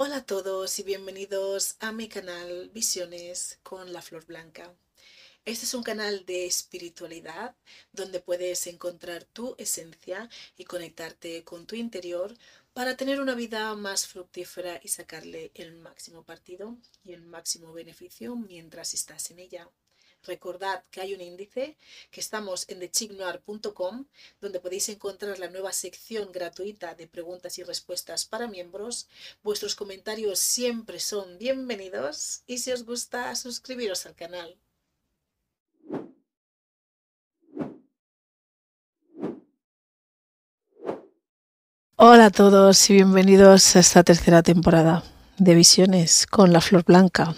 Hola a todos y bienvenidos a mi canal Visiones con la Flor Blanca. Este es un canal de espiritualidad donde puedes encontrar tu esencia y conectarte con tu interior para tener una vida más fructífera y sacarle el máximo partido y el máximo beneficio mientras estás en ella. Recordad que hay un índice, que estamos en thechignoir.com, donde podéis encontrar la nueva sección gratuita de preguntas y respuestas para miembros. Vuestros comentarios siempre son bienvenidos y si os gusta, suscribiros al canal. Hola a todos y bienvenidos a esta tercera temporada de Visiones con la Flor Blanca.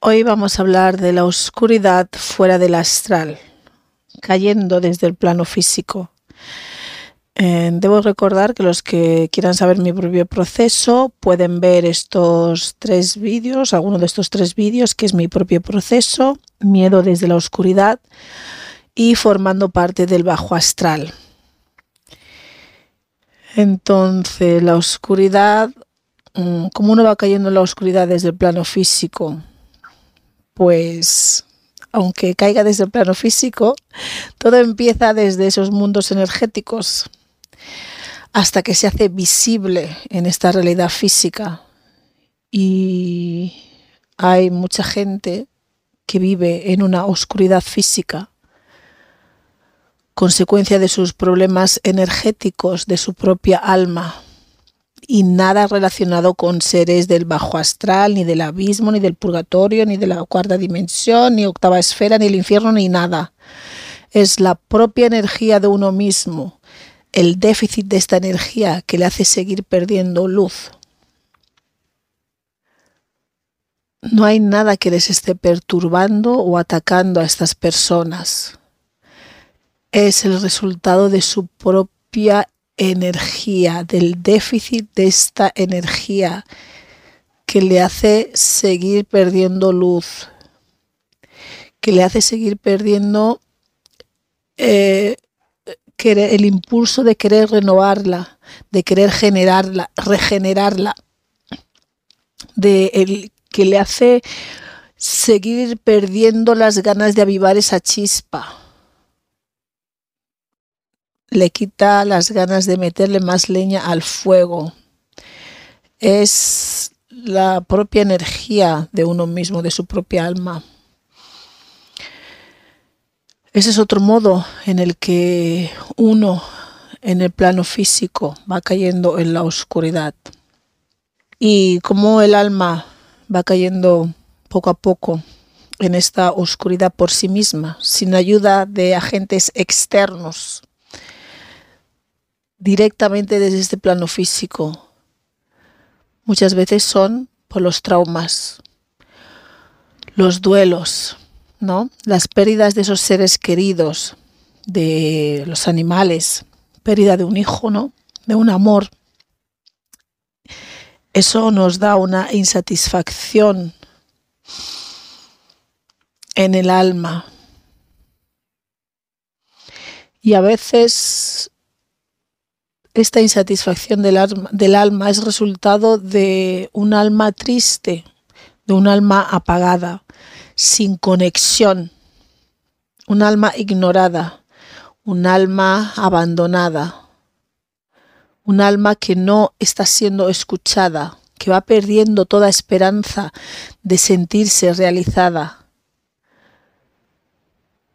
Hoy vamos a hablar de la oscuridad fuera del astral, cayendo desde el plano físico. Eh, debo recordar que los que quieran saber mi propio proceso pueden ver estos tres vídeos, alguno de estos tres vídeos, que es mi propio proceso, miedo desde la oscuridad y formando parte del bajo astral. Entonces, la oscuridad, mm, ¿cómo uno va cayendo en la oscuridad desde el plano físico? Pues aunque caiga desde el plano físico, todo empieza desde esos mundos energéticos hasta que se hace visible en esta realidad física. Y hay mucha gente que vive en una oscuridad física, consecuencia de sus problemas energéticos, de su propia alma, y nada relacionado con seres del bajo astral, ni del abismo, ni del purgatorio, ni de la cuarta dimensión, ni octava esfera, ni el infierno, ni nada. Es la propia energía de uno mismo, el déficit de esta energía que le hace seguir perdiendo luz. No hay nada que les esté perturbando o atacando a estas personas. Es el resultado de su propia energía, del déficit de esta energía que le hace seguir perdiendo luz, que le hace seguir perdiendo eh, el impulso de querer renovarla, de querer generarla, regenerarla, de el, que le hace seguir perdiendo las ganas de avivar esa chispa le quita las ganas de meterle más leña al fuego. Es la propia energía de uno mismo, de su propia alma. Ese es otro modo en el que uno en el plano físico va cayendo en la oscuridad. Y como el alma va cayendo poco a poco en esta oscuridad por sí misma, sin ayuda de agentes externos, directamente desde este plano físico. Muchas veces son por los traumas, los duelos, ¿no? Las pérdidas de esos seres queridos, de los animales, pérdida de un hijo, ¿no? De un amor. Eso nos da una insatisfacción en el alma. Y a veces esta insatisfacción del alma, es resultado de un alma triste, de un alma apagada, sin conexión, un alma ignorada, un alma abandonada, un alma que no está siendo escuchada, que va perdiendo toda esperanza de sentirse realizada.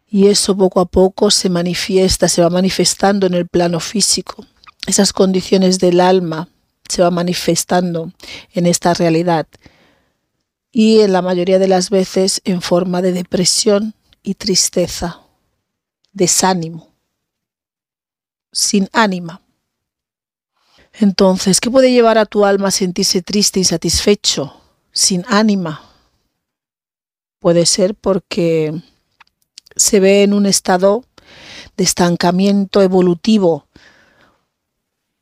Y eso poco a poco se manifiesta, se va manifestando en el plano físico esas condiciones del alma se van manifestando en esta realidad y en la mayoría de las veces en forma de depresión y tristeza, desánimo, sin ánima. Entonces, ¿qué puede llevar a tu alma a sentirse triste, insatisfecho, sin ánima? Puede ser porque se ve en un estado de estancamiento evolutivo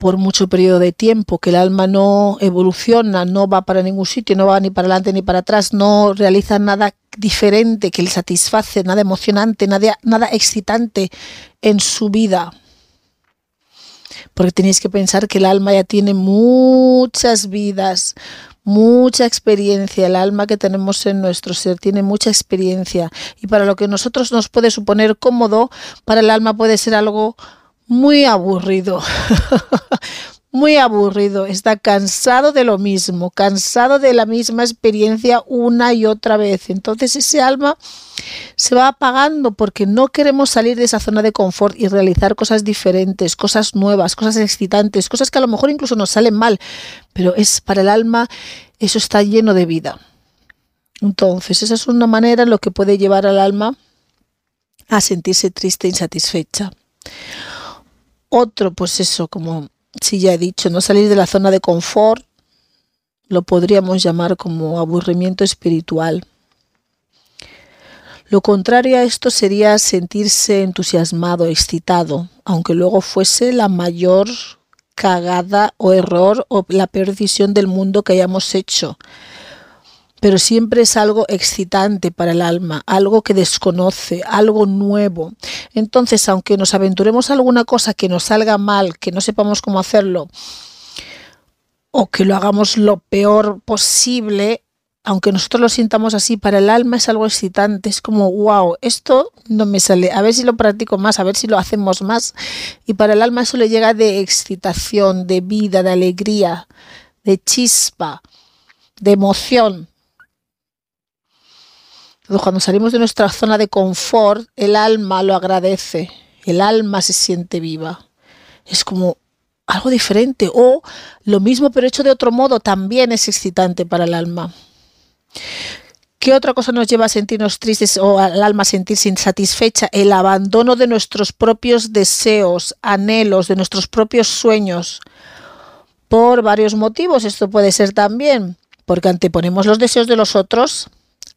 por mucho periodo de tiempo, que el alma no evoluciona, no va para ningún sitio, no va ni para adelante ni para atrás, no realiza nada diferente que le satisface, nada emocionante, nada, nada excitante en su vida. Porque tenéis que pensar que el alma ya tiene muchas vidas, mucha experiencia. El alma que tenemos en nuestro ser tiene mucha experiencia. Y para lo que nosotros nos puede suponer cómodo, para el alma puede ser algo muy aburrido. muy aburrido, está cansado de lo mismo, cansado de la misma experiencia una y otra vez. Entonces ese alma se va apagando porque no queremos salir de esa zona de confort y realizar cosas diferentes, cosas nuevas, cosas excitantes, cosas que a lo mejor incluso nos salen mal, pero es para el alma eso está lleno de vida. Entonces, esa es una manera en lo que puede llevar al alma a sentirse triste e insatisfecha. Otro, pues eso, como si ya he dicho, no salir de la zona de confort, lo podríamos llamar como aburrimiento espiritual. Lo contrario a esto sería sentirse entusiasmado, excitado, aunque luego fuese la mayor cagada o error o la peor decisión del mundo que hayamos hecho. Pero siempre es algo excitante para el alma, algo que desconoce, algo nuevo. Entonces, aunque nos aventuremos a alguna cosa que nos salga mal, que no sepamos cómo hacerlo, o que lo hagamos lo peor posible, aunque nosotros lo sintamos así, para el alma es algo excitante, es como, wow, esto no me sale, a ver si lo practico más, a ver si lo hacemos más. Y para el alma eso le llega de excitación, de vida, de alegría, de chispa, de emoción. Cuando salimos de nuestra zona de confort, el alma lo agradece, el alma se siente viva. Es como algo diferente o lo mismo pero hecho de otro modo también es excitante para el alma. ¿Qué otra cosa nos lleva a sentirnos tristes o al alma a sentirse insatisfecha? El abandono de nuestros propios deseos, anhelos, de nuestros propios sueños. Por varios motivos. Esto puede ser también porque anteponemos los deseos de los otros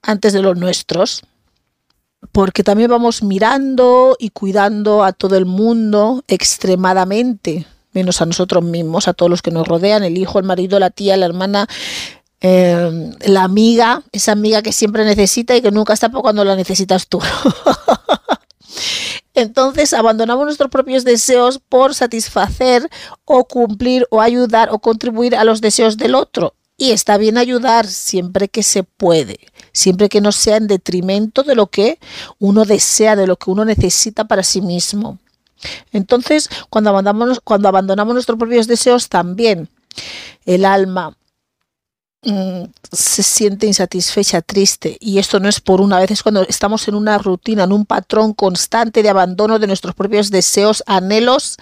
antes de los nuestros. Porque también vamos mirando y cuidando a todo el mundo extremadamente, menos a nosotros mismos, a todos los que nos rodean, el hijo, el marido, la tía, la hermana, Em, la amiga, esa amiga que siempre necesita y que nunca está cuando la necesitas tú. Entonces abandonamos nuestros propios deseos por satisfacer o cumplir o ayudar o contribuir a los deseos del otro. Y está bien ayudar siempre que se puede, siempre que no sea en detrimento de lo que uno desea, de lo que uno necesita para sí mismo. Entonces, cuando abandonamos, cuando abandonamos nuestros propios deseos, también el alma Mm, se siente insatisfecha, triste. Y esto no es por una vez, es cuando estamos en una rutina, en un patrón constante de abandono de nuestros propios deseos, anhelos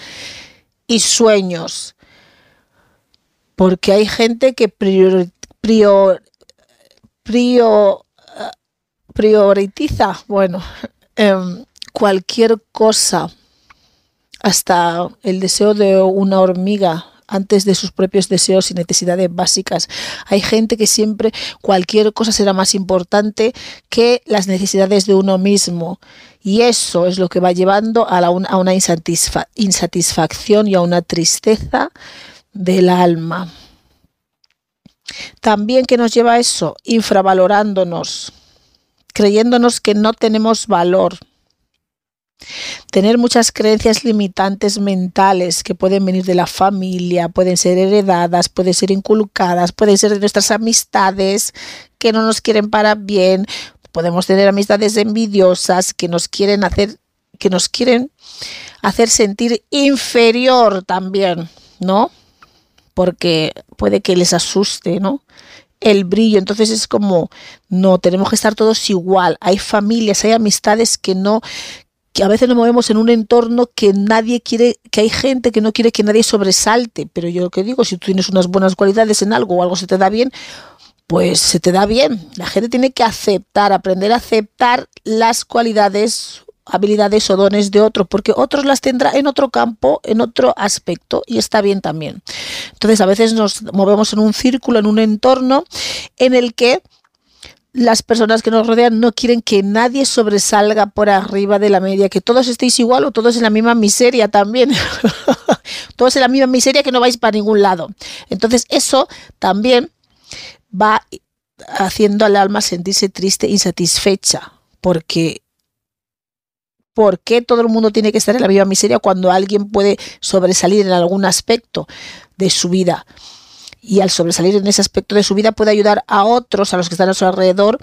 y sueños. Porque hay gente que prior, prior, prioritiza, bueno, em, cualquier cosa, hasta el deseo de una hormiga antes de sus propios deseos y necesidades básicas. Hay gente que siempre cualquier cosa será más importante que las necesidades de uno mismo. Y eso es lo que va llevando a, una insatisfacción y a una tristeza del alma. También que nos lleva a eso, infravalorándonos, creyéndonos que no tenemos valor Tener muchas creencias limitantes mentales que pueden venir de la familia, pueden ser heredadas, pueden ser inculcadas, pueden ser de nuestras amistades que no nos quieren para bien, podemos tener amistades envidiosas que nos quieren hacer que nos quieren hacer sentir inferior también, ¿no? Porque puede que les asuste, ¿no? el brillo. Entonces es como, no, tenemos que estar todos igual. Hay familias, hay amistades que no, que a veces nos movemos en un entorno que nadie quiere, que hay gente que no quiere que nadie sobresalte, pero yo lo que digo, si tú tienes unas buenas cualidades en algo o algo se te da bien, pues se te da bien. La gente tiene que aceptar, aprender a aceptar las cualidades, habilidades o dones de otros, porque otros las tendrá en otro campo, en otro aspecto, y está bien también. Entonces a veces nos movemos en un círculo, en un entorno en el que las personas que nos rodean no quieren que nadie sobresalga por arriba de la media, que todos estéis igual o todos en la misma miseria también. todos en la misma miseria que no vais para ningún lado. Entonces eso también va haciendo al alma sentirse triste, insatisfecha, porque ¿Por qué todo el mundo tiene que estar en la misma miseria cuando alguien puede sobresalir en algún aspecto de su vida? y al sobresalir en ese aspecto de su vida puede ayudar a otros, a los que están a su alrededor,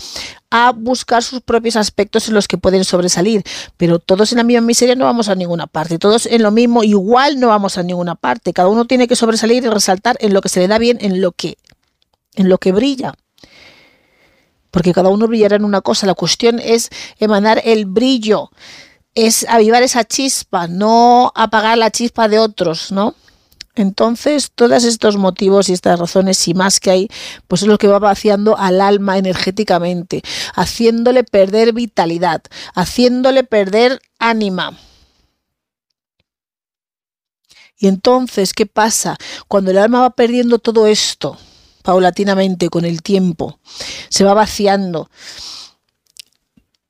a buscar sus propios aspectos en los que pueden sobresalir. Pero todos en la misma miseria no vamos a ninguna parte, todos en lo mismo igual no vamos a ninguna parte. Cada uno tiene que sobresalir y resaltar en lo que se le da bien, en lo que, en lo que brilla porque cada uno brillará en una cosa. La cuestión es emanar el brillo, es avivar esa chispa, no apagar la chispa de otros, ¿no? Entonces, todos estos motivos y estas razones y más que hay, pues es lo que va vaciando al alma energéticamente, haciéndole perder vitalidad, haciéndole perder ánima. Y entonces, ¿qué pasa? Cuando el alma va perdiendo todo esto, paulatinamente con el tiempo, se va vaciando,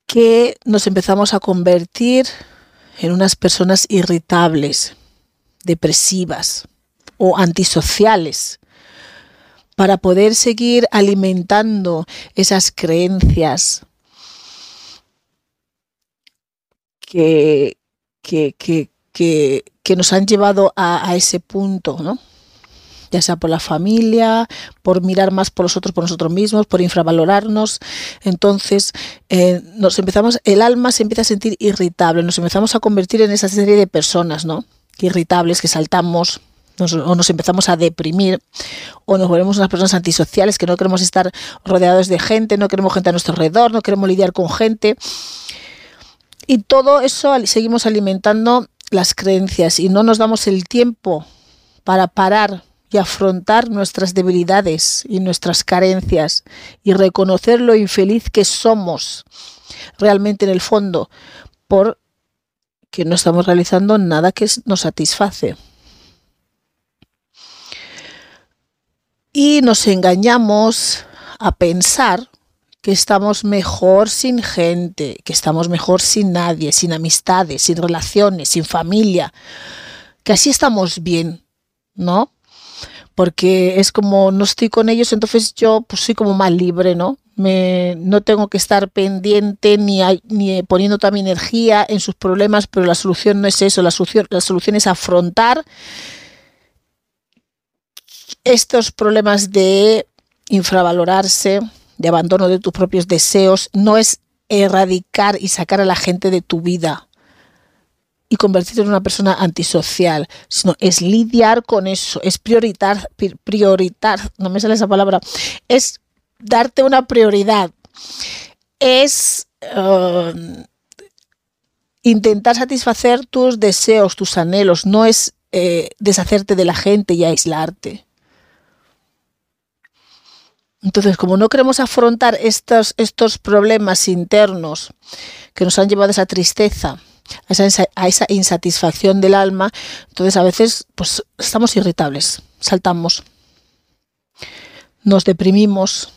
que nos empezamos a convertir en unas personas irritables, depresivas o antisociales para poder seguir alimentando esas creencias que, que, que, que nos han llevado a, a ese punto, ¿no? Ya sea por la familia, por mirar más por los otros, por nosotros mismos, por infravalorarnos. Entonces, eh, nos empezamos, el alma se empieza a sentir irritable, nos empezamos a convertir en esa serie de personas, ¿no? irritables, que saltamos, o nos empezamos a deprimir, o nos volvemos unas personas antisociales, que no queremos estar rodeados de gente, no queremos gente a nuestro alrededor, no queremos lidiar con gente. Y todo eso seguimos alimentando las creencias y no nos damos el tiempo para parar y afrontar nuestras debilidades y nuestras carencias y reconocer lo infeliz que somos realmente en el fondo por que no estamos realizando nada que nos satisface. Y nos engañamos a pensar que estamos mejor sin gente, que estamos mejor sin nadie, sin amistades, sin relaciones, sin familia, que así estamos bien, ¿no? Porque es como no estoy con ellos, entonces yo pues soy como más libre, ¿no? me, no tengo que estar pendiente ni, ni poniendo toda mi energía en sus problemas, pero la solución no es eso, la solución, la solución es afrontar estos problemas de infravalorarse, de abandono de tus propios deseos, no es erradicar y sacar a la gente de tu vida y convertirte en una persona antisocial, sino es lidiar con eso, es prioritar, prioritar, no me sale esa palabra, es darte una prioridad. Es um, intentar satisfacer tus deseos, tus anhelos, no es eh, deshacerte de la gente y aislarte. Entonces, como no queremos afrontar estos, estos problemas internos que nos han llevado a esa tristeza, a esa, insatisfacción del alma, entonces a veces pues, estamos irritables, saltamos, nos deprimimos,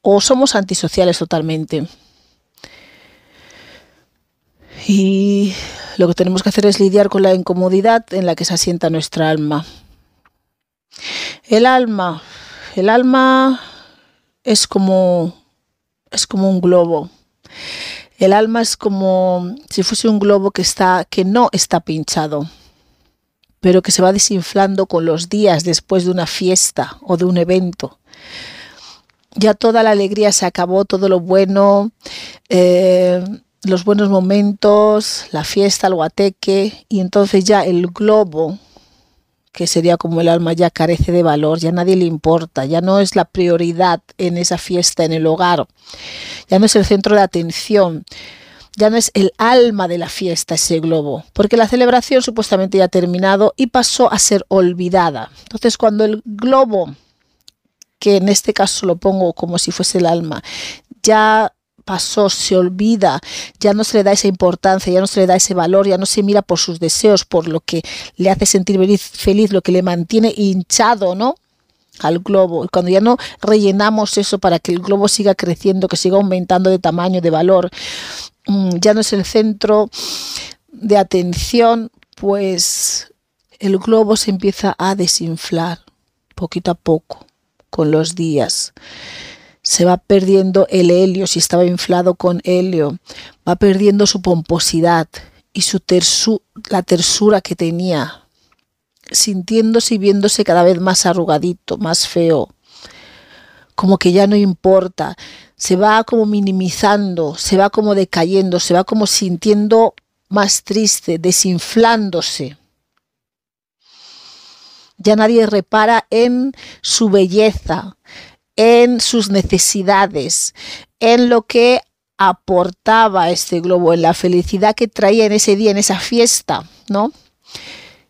o somos antisociales totalmente. Y lo que tenemos que hacer es lidiar con la incomodidad en la que se asienta nuestra alma. El alma, el alma es como es como un globo. El alma es como si fuese un globo que está que no está pinchado, pero que se va desinflando con los días después de una fiesta o de un evento. Ya toda la alegría se acabó, todo lo bueno, eh, los buenos momentos, la fiesta, el guateque, y entonces ya el globo, que sería como el alma, ya carece de valor, ya nadie le importa, ya no es la prioridad en esa fiesta, en el hogar, ya no es el centro de atención, ya no es el alma de la fiesta ese globo, porque la celebración supuestamente ya ha terminado y pasó a ser olvidada. Entonces cuando el globo que en este caso lo pongo como si fuese el alma, ya pasó, se olvida, ya no se le da esa importancia, ya no se le da ese valor, ya no se mira por sus deseos, por lo que le hace sentir feliz, lo que le mantiene hinchado, ¿no? al globo. Y cuando ya no rellenamos eso para que el globo siga creciendo, que siga aumentando de tamaño, de valor, mm, ya no es el centro de atención, pues el globo se empieza a desinflar poquito a poco con los días. Se va perdiendo el helio, si estaba inflado con helio, va perdiendo su pomposidad y su la tersura que tenía, sintiéndose y viéndose cada vez más arrugadito, más feo, como que ya no importa, se va como minimizando, se va como decayendo, se va como sintiendo más triste, desinflándose. Ya nadie repara en su belleza, en sus necesidades, en lo que aportaba este globo, en la felicidad que traía en ese día, en esa fiesta, ¿no?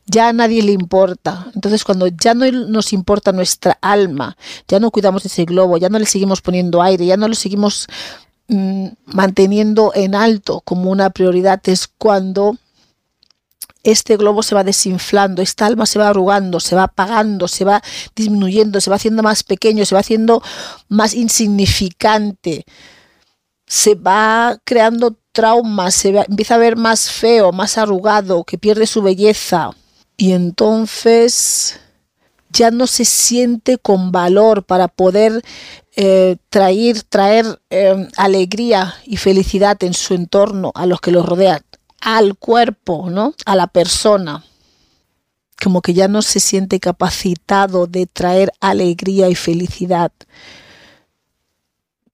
Ya a nadie le importa. Entonces, cuando ya no nos importa nuestra alma, ya no cuidamos ese globo, ya no le seguimos poniendo aire, ya no lo seguimos mm, manteniendo en alto como una prioridad, es cuando este globo se va desinflando, esta alma se va arrugando, se va apagando, se va disminuyendo, se va haciendo más pequeño, se va haciendo más insignificante, se va creando traumas, se empieza a ver más feo, más arrugado, que pierde su belleza. Y entonces ya no se siente con valor para poder eh, traer, traer eh, alegría y felicidad en su entorno a los que los rodean al cuerpo, ¿no? A la persona. Como que ya no se siente capacitado de traer alegría y felicidad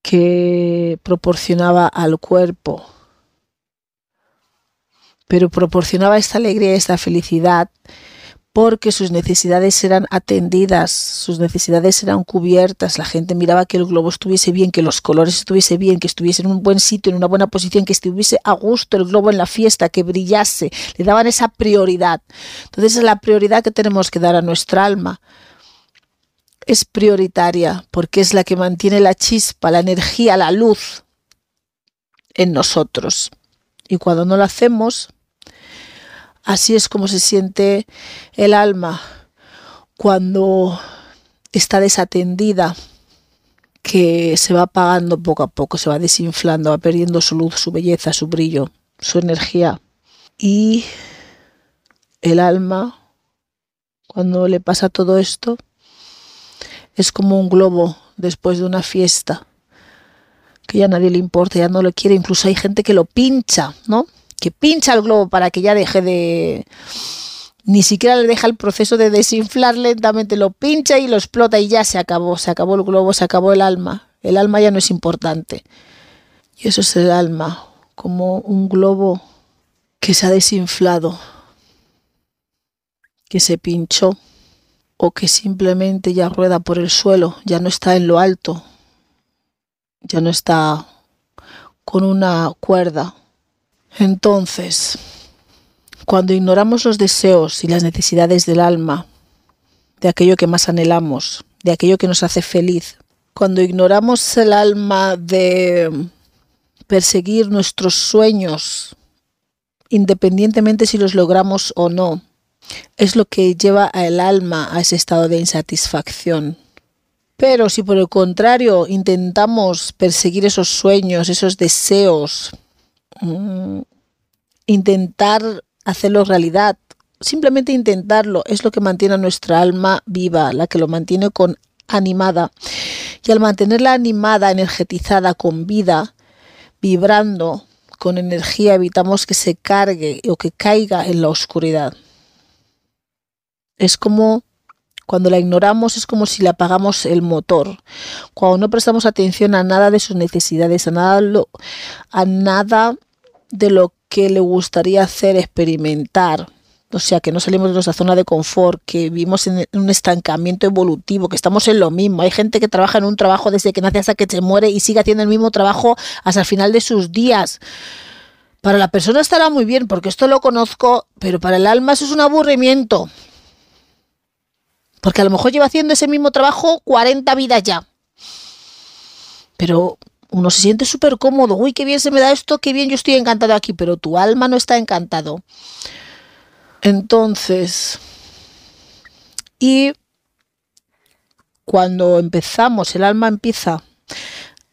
que proporcionaba al cuerpo. Pero proporcionaba esta alegría y esta felicidad porque sus necesidades eran atendidas, sus necesidades eran cubiertas, la gente miraba que el globo estuviese bien, que los colores estuviese bien, que estuviese en un buen sitio, en una buena posición, que estuviese a gusto el globo en la fiesta, que brillase, le daban esa prioridad. Entonces es la prioridad que tenemos que dar a nuestra alma. Es prioritaria porque es la que mantiene la chispa, la energía, la luz en nosotros. Y cuando no lo hacemos, Así es como se siente el alma cuando está desatendida, que se va apagando poco a poco, se va desinflando, va perdiendo su luz, su belleza, su brillo, su energía. Y el alma, cuando le pasa todo esto, es como un globo después de una fiesta, que ya nadie le importa, ya no lo quiere, incluso hay gente que lo pincha, ¿no? Que pincha el globo para que ya deje de... Ni siquiera le deja el proceso de desinflar lentamente, lo pincha y lo explota y ya se acabó, se acabó el globo, se acabó el alma. El alma ya no es importante. Y eso es el alma, como un globo que se ha desinflado, que se pinchó o que simplemente ya rueda por el suelo, ya no está en lo alto, ya no está con una cuerda entonces, cuando ignoramos los deseos y las necesidades del alma, de aquello que más anhelamos, de aquello que nos hace feliz, cuando ignoramos el alma de perseguir nuestros sueños, independientemente si los logramos o no, es lo que lleva al alma a ese estado de insatisfacción. Pero si por el contrario intentamos perseguir esos sueños, esos deseos, Mm, intentar hacerlo realidad. Simplemente intentarlo es lo que mantiene a nuestra alma viva, la que lo mantiene con animada. Y al mantenerla animada, energetizada, con vida, vibrando, con energía, evitamos que se cargue o que caiga en la oscuridad. Es como cuando la ignoramos es como si le apagamos el motor. Cuando no prestamos atención a nada de sus necesidades, a nada, nada de lo que le gustaría hacer, experimentar. O sea, que no salimos de nuestra zona de confort, que vivimos en un estancamiento evolutivo, que estamos en lo mismo. Hay gente que trabaja en un trabajo desde que nace hasta que se muere y sigue haciendo el mismo trabajo hasta el final de sus días. Para la persona estará muy bien, porque esto lo conozco, pero para el alma eso es un aburrimiento. Porque a lo mejor lleva haciendo ese mismo trabajo 40 vidas ya. Pero uno se siente súper cómodo. Uy, qué bien se me da esto, qué bien yo estoy encantado aquí, pero tu alma no está encantado. Entonces, y cuando empezamos, el alma empieza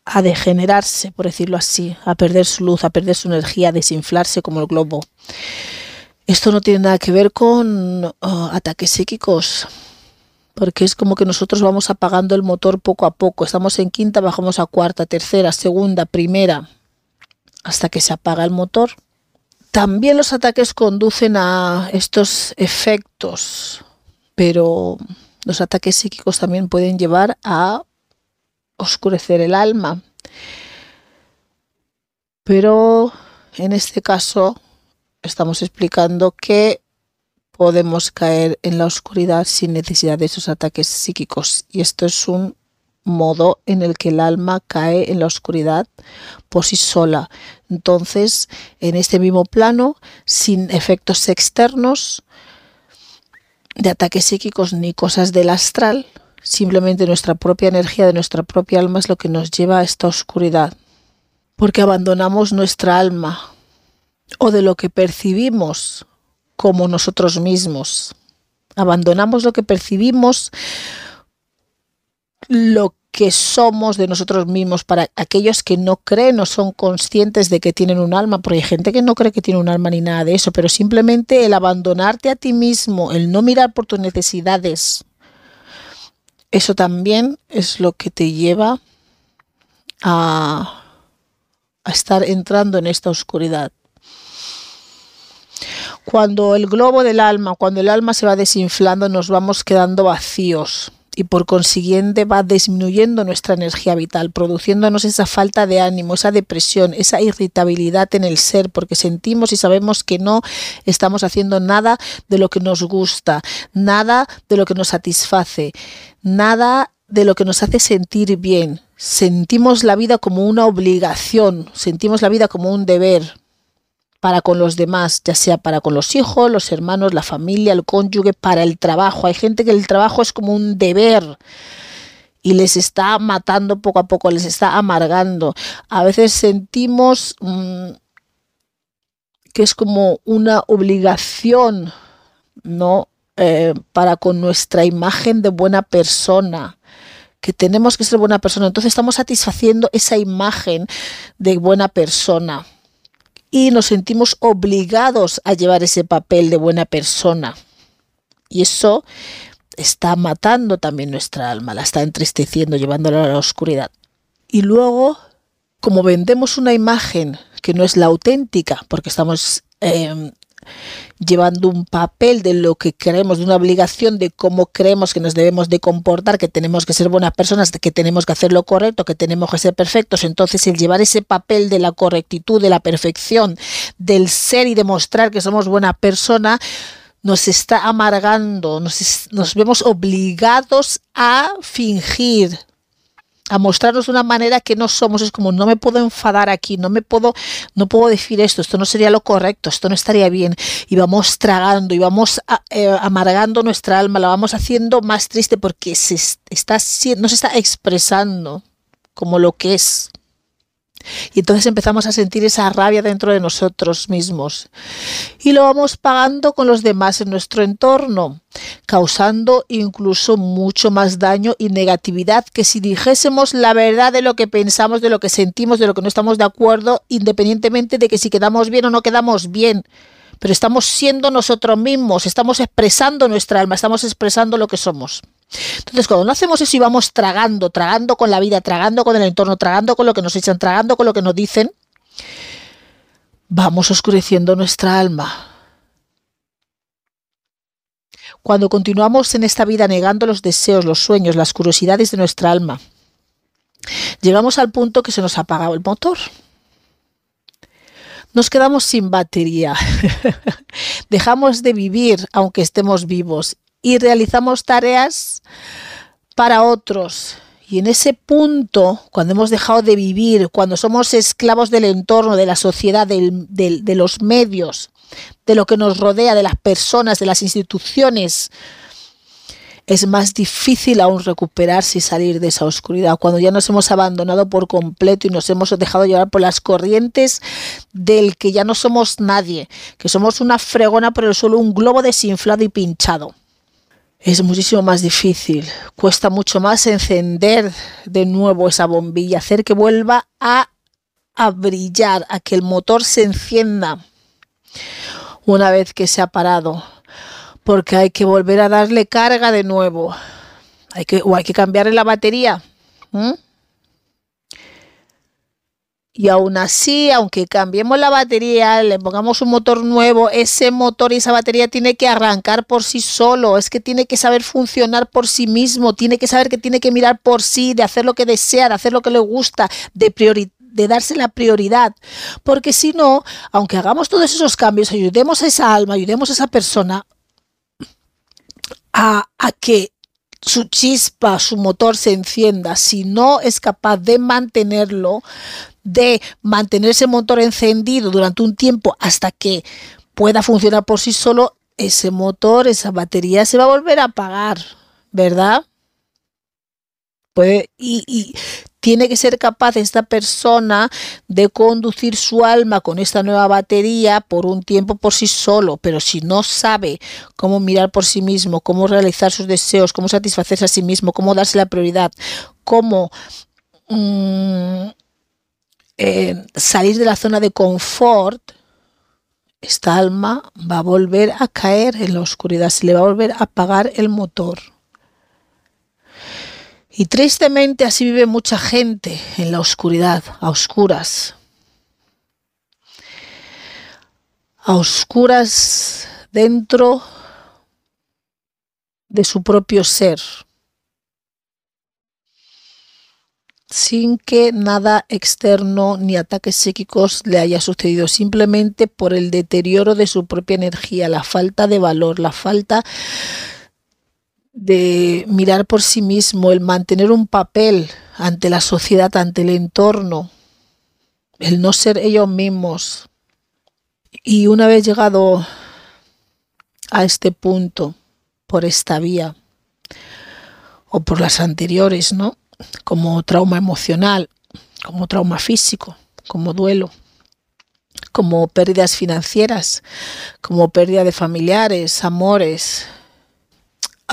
a degenerarse, por decirlo así, a perder su luz, a perder su energía, a desinflarse como el globo. Esto no tiene nada que ver con uh, ataques psíquicos, porque es como que nosotros vamos apagando el motor poco a poco. Estamos en quinta, bajamos a cuarta, tercera, segunda, primera, hasta que se apaga el motor. También los ataques conducen a estos efectos, pero los ataques psíquicos también pueden llevar a oscurecer el alma. Pero en este caso estamos explicando que podemos caer en la oscuridad sin necesidad de esos ataques psíquicos. Y esto es un modo en el que el alma cae en la oscuridad por sí sola. Entonces, en este mismo plano, sin efectos externos de ataques psíquicos ni cosas del astral, simplemente nuestra propia energía de nuestra propia alma es lo que nos lleva a esta oscuridad. Porque abandonamos nuestra alma o de lo que percibimos como nosotros mismos. Abandonamos lo que percibimos, lo que somos de nosotros mismos. Para aquellos que no creen o son conscientes de que tienen un alma, porque hay gente que no cree que tiene un alma ni nada de eso, pero simplemente el abandonarte a ti mismo, el no mirar por tus necesidades, eso también es lo que te lleva a, a estar entrando en esta oscuridad cuando el globo del alma, cuando el alma se va desinflando, nos vamos quedando vacíos y por consiguiente va disminuyendo nuestra energía vital, produciéndonos esa falta de ánimo, esa depresión, esa irritabilidad en el ser, porque sentimos y sabemos que no estamos haciendo nada de lo que nos gusta, nada de lo que nos satisface, nada de lo que nos hace sentir bien. Sentimos la vida como una obligación, sentimos la vida como un deber, para con los demás, ya sea para con los hijos, los hermanos, la familia, el cónyuge, para el trabajo. Hay gente que el trabajo es como un deber y les está matando poco a poco, les está amargando. A veces sentimos mmm, que es como una obligación, ¿no? Eh, para con nuestra imagen de buena persona que tenemos que ser buena persona. Entonces estamos satisfaciendo esa imagen de buena persona y nos sentimos obligados a llevar ese papel de buena persona. Y eso está matando también nuestra alma, la está entristeciendo, llevándola a la oscuridad. Y luego, como vendemos una imagen que no es la auténtica, porque estamos eh, llevando un papel de lo que creemos, de una obligación de cómo creemos que nos debemos de comportar, que tenemos que ser buenas personas, que tenemos que hacer lo correcto, que tenemos que ser perfectos. Entonces el llevar ese papel de la correctitud, de la perfección, del ser y demostrar que somos buena persona, nos está amargando, nos, nos vemos obligados a fingir, a mostrarnos de una manera que no somos. Es como no me puedo enfadar aquí, no me puedo, no puedo decir esto, esto no sería lo correcto, esto no estaría bien. Y vamos tragando y vamos eh, amargando nuestra alma, la vamos haciendo más triste porque se está, no se está expresando como lo que es. Y entonces empezamos a sentir esa rabia dentro de nosotros mismos. Y lo vamos pagando con los demás en nuestro entorno, causando incluso mucho más daño y negatividad que si dijésemos la verdad de lo que pensamos, de lo que sentimos, de lo que no estamos de acuerdo, independientemente de que si quedamos bien o no quedamos bien. Pero estamos siendo nosotros mismos, estamos expresando nuestra alma, estamos expresando lo que somos. Entonces, cuando no hacemos eso y vamos tragando, tragando con la vida, tragando con el entorno, tragando con lo que nos echan, tragando con lo que nos dicen, vamos oscureciendo nuestra alma. Cuando continuamos en esta vida negando los deseos, los sueños, las curiosidades de nuestra alma, llegamos al punto que se nos ha apagado el motor. Nos quedamos sin batería. Dejamos de vivir aunque estemos vivos y realizamos tareas para otros. Y en ese punto, cuando hemos dejado de vivir, cuando somos esclavos del entorno, de la sociedad, de los medios, de lo que nos rodea, de las personas, de las instituciones, es más difícil aún recuperarse y salir de esa oscuridad. Cuando ya nos hemos abandonado por completo y nos hemos dejado llevar por las corrientes del que ya no somos nadie, que somos una fregona por el suelo, un globo desinflado y pinchado es muchísimo más difícil. Cuesta mucho más encender de nuevo esa bombilla, hacer que vuelva a, a, brillar, a que el motor se encienda una vez que se ha parado. Porque hay que volver a darle carga de nuevo. Hay que, o hay que cambiarle la batería. Y aún así, aunque cambiemos la batería, le pongamos un motor nuevo, ese motor y esa batería tiene que arrancar por sí solo, es que tiene que saber funcionar por sí mismo, tiene que saber que tiene que mirar por sí, de hacer lo que desea, de hacer lo que le gusta, de de darse la prioridad. Porque si no, aunque hagamos todos esos cambios, ayudemos a esa alma, ayudemos a esa persona a, a que su chispa, su motor se encienda, si no es capaz de mantenerlo, de mantener ese motor encendido durante un tiempo hasta que pueda funcionar por sí solo, ese motor, esa batería se va a volver a apagar, ¿verdad? Puede, y, y tiene que ser capaz esta persona de conducir su alma con esta nueva batería por un tiempo por sí solo, pero si no sabe cómo mirar por sí mismo, cómo realizar sus deseos, cómo satisfacerse a sí mismo, cómo darse la prioridad, cómo mm, eh, salir de la zona de confort, esta alma va a volver a caer en la oscuridad, se le va a volver a apagar el motor. Y tristemente así vive mucha gente en la oscuridad, a oscuras. A oscuras dentro de su propio ser. sin que nada externo ni ataques psíquicos le haya sucedido, simplemente por el deterioro de su propia energía, la falta de valor, la falta de mirar por sí mismo, el mantener un papel ante la sociedad, ante el entorno, el no ser ellos mismos. Y una vez llegado a este punto, por esta vía, o por las anteriores, ¿no? como trauma emocional, como trauma físico, como duelo, como pérdidas financieras, como pérdida de familiares, amores.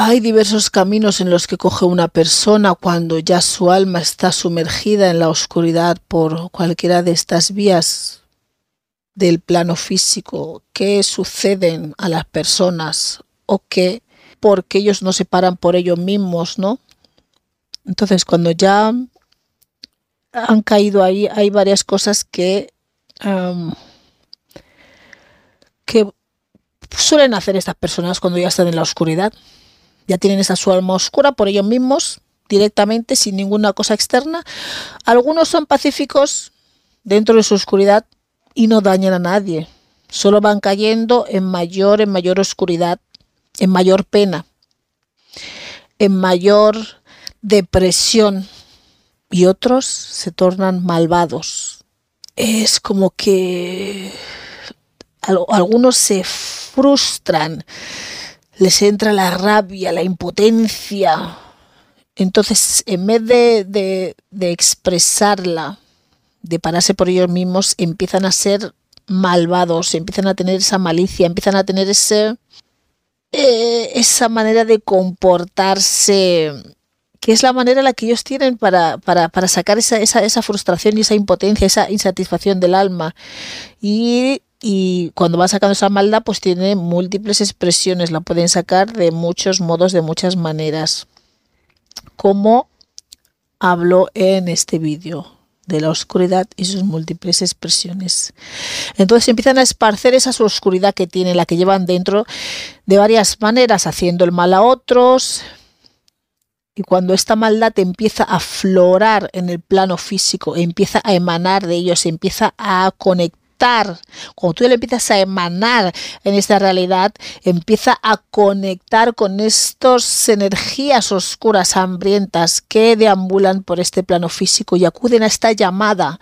Hay diversos caminos en los que coge una persona cuando ya su alma está sumergida en la oscuridad por cualquiera de estas vías del plano físico que suceden a las personas o que porque ellos no se paran por ellos mismos, ¿no? Entonces, cuando ya han caído ahí, hay varias cosas que, que suelen hacer estas personas cuando ya están en la oscuridad. Ya tienen esa su alma oscura por ellos mismos, directamente, sin ninguna cosa externa. Algunos son pacíficos dentro de su oscuridad y no dañan a nadie. Solo van cayendo en mayor, en mayor oscuridad, en mayor pena, en mayor depresión y otros se tornan malvados. Es como que algunos se frustran, les entra la rabia, la impotencia. Entonces, en vez de, de, expresarla, de pararse por ellos mismos, empiezan a ser malvados, empiezan a tener esa malicia, empiezan a tener ese, eh, esa manera de comportarse que es la manera en la que ellos tienen para, para, sacar esa, esa, esa, frustración y esa impotencia, esa insatisfacción del alma. Y, y cuando van sacando esa maldad, pues tiene múltiples expresiones, la pueden sacar de muchos modos, de muchas maneras. Como hablo en este vídeo de la oscuridad y sus múltiples expresiones. Entonces empiezan a esparcer esa oscuridad que tienen, la que llevan dentro, de varias maneras, haciendo el mal a otros, y cuando esta maldad empieza a florar en el plano físico, empieza a emanar de ellos, empieza a conectar cuando tú le empiezas a emanar en esta realidad, empieza a conectar con estas energías oscuras, hambrientas, que deambulan por este plano físico y acuden a esta llamada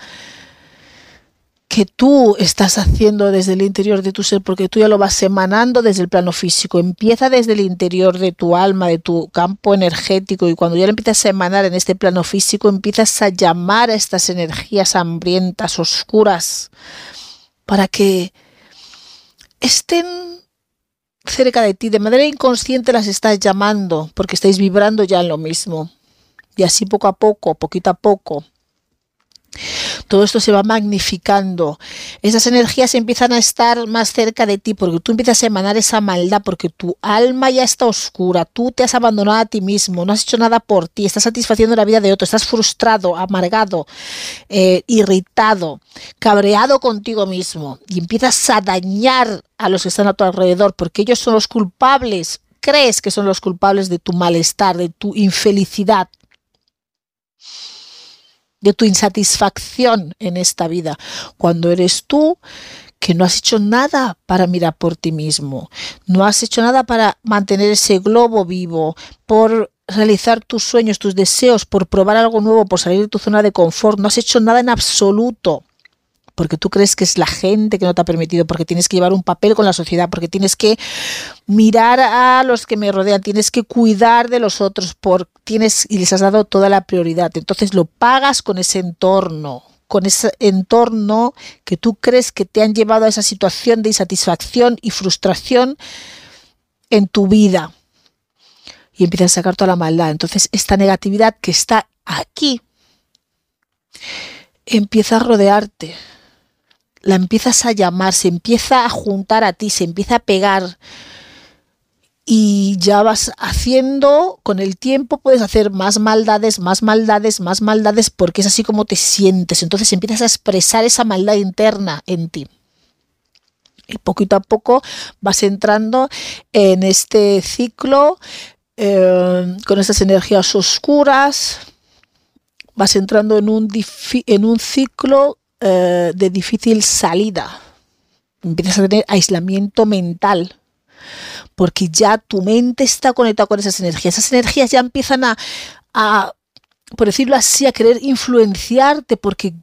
que tú estás haciendo desde el interior de tu ser, porque tú ya lo vas emanando desde el plano físico. Empieza desde el interior de tu alma, de tu campo energético, y cuando ya lo empiezas a emanar en este plano físico, empiezas a llamar a estas energías hambrientas, oscuras, para que estén cerca de ti. De manera inconsciente las estás llamando, porque estáis vibrando ya en lo mismo. Y así poco a poco, poquito a poco, todo esto se va magnificando. Esas energías empiezan a estar más cerca de ti porque tú empiezas a emanar esa maldad, porque tu alma ya está oscura, tú te has abandonado a ti mismo, no has hecho nada por ti, estás satisfaciendo la vida de otro, estás frustrado, amargado, eh, irritado, cabreado contigo mismo y empiezas a dañar a los que están a tu alrededor porque ellos son los culpables crees que son los culpables de tu malestar, de tu infelicidad, de tu insatisfacción en esta vida, cuando eres tú que no has hecho nada para mirar por ti mismo, no has hecho nada para mantener ese globo vivo, por realizar tus sueños, tus deseos, por probar algo nuevo, por salir de tu zona de confort, no has hecho nada en absoluto porque tú crees que es la gente que no te ha permitido, porque tienes que llevar un papel con la sociedad, porque tienes que mirar a los que me rodean, tienes que cuidar de los otros, por, tienes, y les has dado toda la prioridad. Entonces lo pagas con ese entorno, con ese entorno que tú crees que te han llevado a esa situación de insatisfacción y frustración en tu vida. Y empiezas a sacar toda la maldad. Entonces, esta negatividad que está aquí empieza a rodearte la empiezas a llamar, se empieza a juntar a ti, se empieza a pegar y ya vas haciendo, con el tiempo puedes hacer más maldades, más maldades, más maldades, porque es así como te sientes. Entonces empiezas a expresar esa maldad interna en ti. Y poquito a poco vas entrando en este ciclo eh, con esas energías oscuras, vas entrando en un, en un ciclo eh, de difícil salida. Empiezas a tener aislamiento mental. Porque ya tu mente está conectada con esas energías. Esas energías ya empiezan a, por decirlo así, a querer influenciarte porque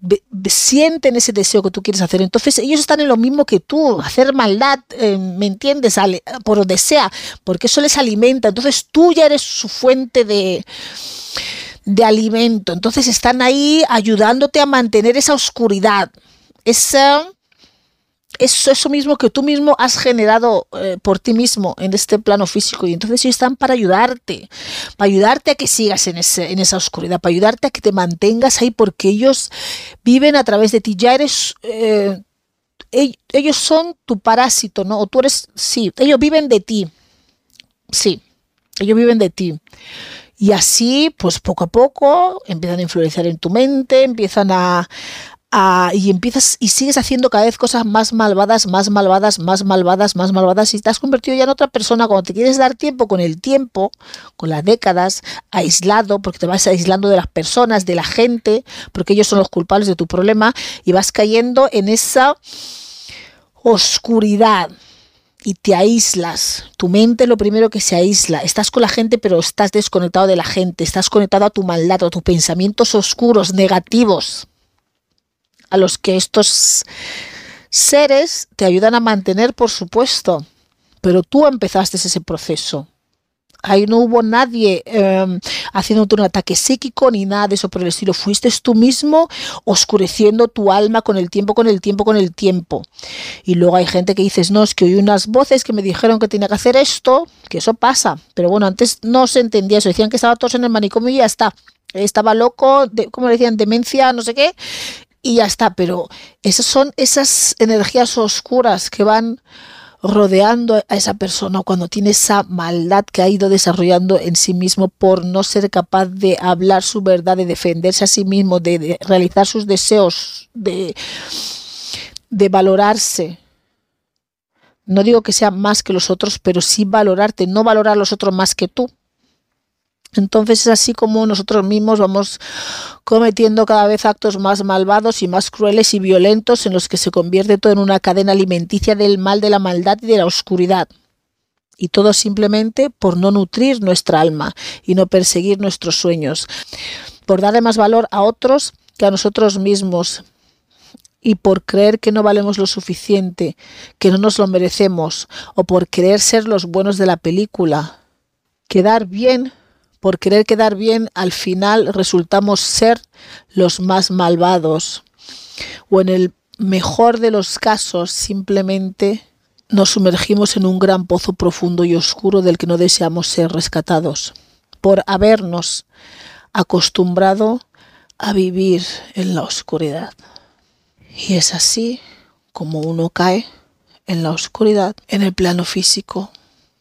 sienten ese deseo que tú quieres hacer. Entonces ellos están en lo mismo que tú, hacer maldad, eh, ¿me entiendes? por donde sea, porque eso les alimenta. Entonces tú ya eres su fuente de, de alimento. Entonces están ahí ayudándote a mantener esa oscuridad, esa, eso, eso mismo que tú mismo has generado eh, por ti mismo en este plano físico. Y entonces ellos están para ayudarte, para ayudarte a que sigas en, ese, en esa oscuridad, para ayudarte a que te mantengas ahí porque ellos viven a través de ti. Ya eres... Eh, ellos son tu parásito, ¿no? O tú eres, sí, ellos viven de ti. Sí, ellos viven de ti. Y así, pues poco a poco, empiezan a influenciar en tu mente, empiezan a, y empiezas y sigues haciendo cada vez cosas más malvadas, más malvadas, más malvadas, más malvadas y te has convertido ya en otra persona. Cuando te quieres dar tiempo con el tiempo, con las décadas, aislado, porque te vas aislando de las personas, de la gente, porque ellos son los culpables de tu problema y vas cayendo en esa oscuridad y te aíslas. Tu mente lo primero que se aísla. Estás con la gente, pero estás desconectado de la gente. Estás conectado a tu maldad, a tus pensamientos oscuros, negativos, a los que estos seres te ayudan a mantener, por supuesto. Pero tú empezaste ese proceso. Ahí no hubo nadie eh, haciéndote un ataque psíquico ni nada de eso por el estilo. Fuiste tú mismo oscureciendo tu alma con el tiempo, con el tiempo, con el tiempo. Y luego hay gente que dices, no, es que oí unas voces que me dijeron que tenía que hacer esto, que eso pasa. Pero bueno, antes no se entendía eso. Decían que estaba todos en el manicomio y ya está. Estaba loco, de, como le decían, demencia, no sé qué, y ya está. Pero esas son esas energías oscuras que van rodeando a esa persona cuando tiene esa maldad que ha ido desarrollando en sí mismo por no ser capaz de hablar su verdad, de defenderse a sí mismo, de, realizar sus deseos, de, de valorarse. No digo que sea más que los otros, pero sí valorarte, no valorar a los otros más que tú. Entonces es así como nosotros mismos vamos cometiendo cada vez actos más malvados y más crueles y violentos en los que se convierte todo en una cadena alimenticia del mal, de la maldad y de la oscuridad. Y todo simplemente por no nutrir nuestra alma y no perseguir nuestros sueños, por darle más valor a otros que a nosotros mismos y por creer que no valemos lo suficiente, que no nos lo merecemos, o por querer ser los buenos de la película. Quedar bien por querer quedar bien, al final resultamos ser los más malvados. O en el mejor de los casos, simplemente nos sumergimos en un gran pozo profundo y oscuro del que no deseamos ser rescatados, por habernos acostumbrado a vivir en la oscuridad. Y es así como uno cae en la oscuridad, en el plano físico,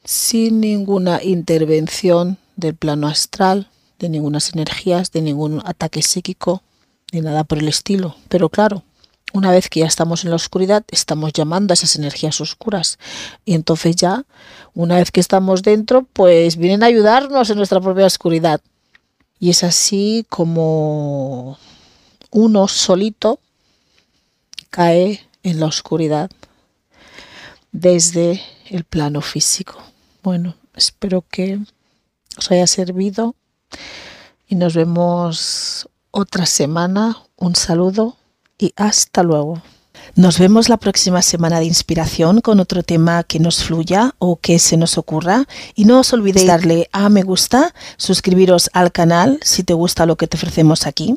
sin ninguna intervención del plano astral, de ninguna energías, de ningún ataque psíquico, ni nada por el estilo. Pero claro, una vez que ya estamos en la oscuridad, estamos llamando a esas energías oscuras. Y entonces ya, una vez que estamos dentro, pues vienen a ayudarnos en nuestra propia oscuridad. Y es así como uno solito cae en la oscuridad desde el plano físico. Bueno, espero que os haya servido y nos vemos otra semana. Un saludo y hasta luego. Nos vemos la próxima semana de inspiración con otro tema que nos fluya o que se nos ocurra. Y no os olvidéis darle a me gusta, suscribiros al canal si te gusta lo que te ofrecemos aquí.